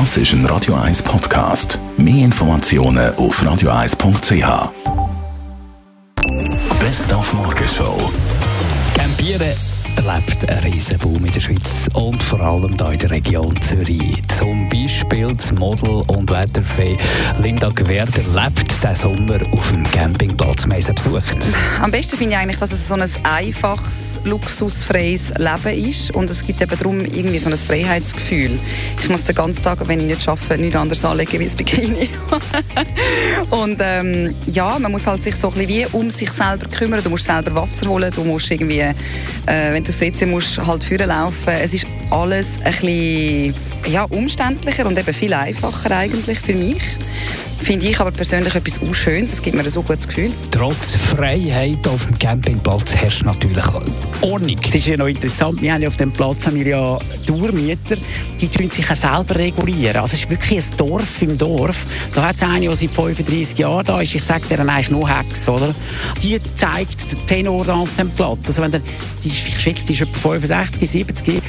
Das ist ein Radio 1 Podcast. Mehr Informationen auf radio1.ch. Best auf Morgenshow. Campieren erlebt einen Riesenboom in der Schweiz und vor allem hier in der Region Zürich. Zum Beispiel das Model- und Wetterfee Linda Gewerder lebt diesen Sommer auf dem Campingplatz. Wir haben besucht. Am besten finde ich eigentlich, dass es so ein einfaches, luxusfreies Leben ist und es gibt eben darum irgendwie so ein Freiheitsgefühl. Ich muss den ganzen Tag, wenn ich nicht arbeite, nichts anderes anlegen wie ein Bikini. und ähm, ja, man muss halt sich so ein bisschen wie um sich selber kümmern. Du musst selber Wasser holen, du musst irgendwie, äh, wenn du aufs WC musst, halt laufen. Es ist alles ein bisschen ja, umständlicher und eben viel einfacher eigentlich für mich. Finde ich aber persönlich etwas auch Schönes. Es gibt mir ein so gutes Gefühl. Trotz Freiheit auf dem Campingplatz herrscht natürlich Ordnung. Es ist ja noch interessant, wir haben ja auf dem Platz haben wir ja Tourmieter, die tun sich auch selber regulieren. Also es ist wirklich ein Dorf im Dorf. Da hat es eine, die seit 35 Jahren da ist. Ich sage dir eigentlich nur Hex, oder? Die zeigt den Tenor auf dem Platz. Also wenn der, die, ich schätze, die ist etwa 65, 70,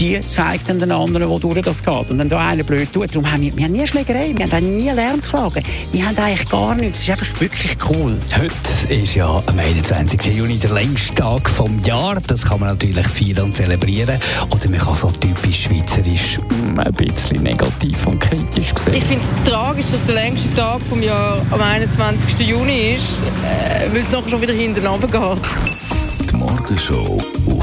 die zeigt dann den anderen, wo durch das geht. Und dann da einer blöd tut. Darum haben wir, wir haben nie Schlägerei, wir haben nie Lärmklagen. Wir haben eigentlich gar nichts. Das ist einfach wirklich cool. Heute ist ja am 21. Juni der längste Tag vom Jahr. Das kann man natürlich feiern und zelebrieren. Oder man kann so typisch schweizerisch mm, ein bisschen negativ und kritisch sehen. Ich finde es tragisch, dass der längste Tag vom Jahr am 21. Juni ist, äh, weil es nachher schon wieder hinten geht. Die Morgenshow